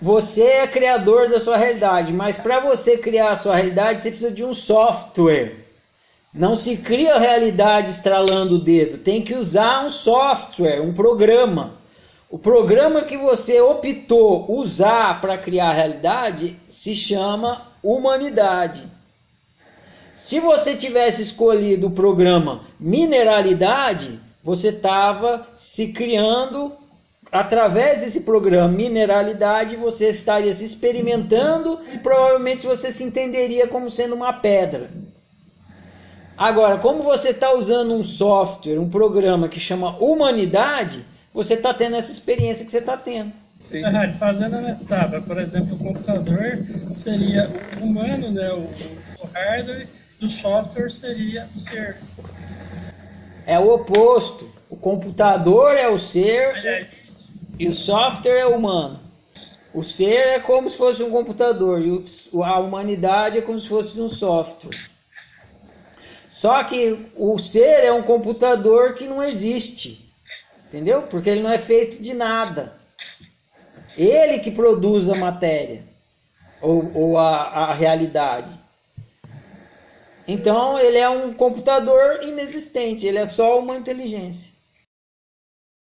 você é criador da sua realidade, mas para você criar a sua realidade, você precisa de um software. Não se cria realidade estralando o dedo, tem que usar um software, um programa. O programa que você optou usar para criar a realidade se chama humanidade. Se você tivesse escolhido o programa mineralidade, você estava se criando através desse programa mineralidade, você estaria se experimentando e provavelmente você se entenderia como sendo uma pedra. Agora, como você está usando um software, um programa que chama humanidade, você está tendo essa experiência que você está tendo. Sim. fazendo a metade, por exemplo, o computador seria o humano, né, o, o hardware, e o software seria o ser. É o oposto. O computador é o ser. E o software é humano. O ser é como se fosse um computador e a humanidade é como se fosse um software. Só que o ser é um computador que não existe. Entendeu? Porque ele não é feito de nada. Ele que produz a matéria ou, ou a, a realidade. Então ele é um computador inexistente, ele é só uma inteligência.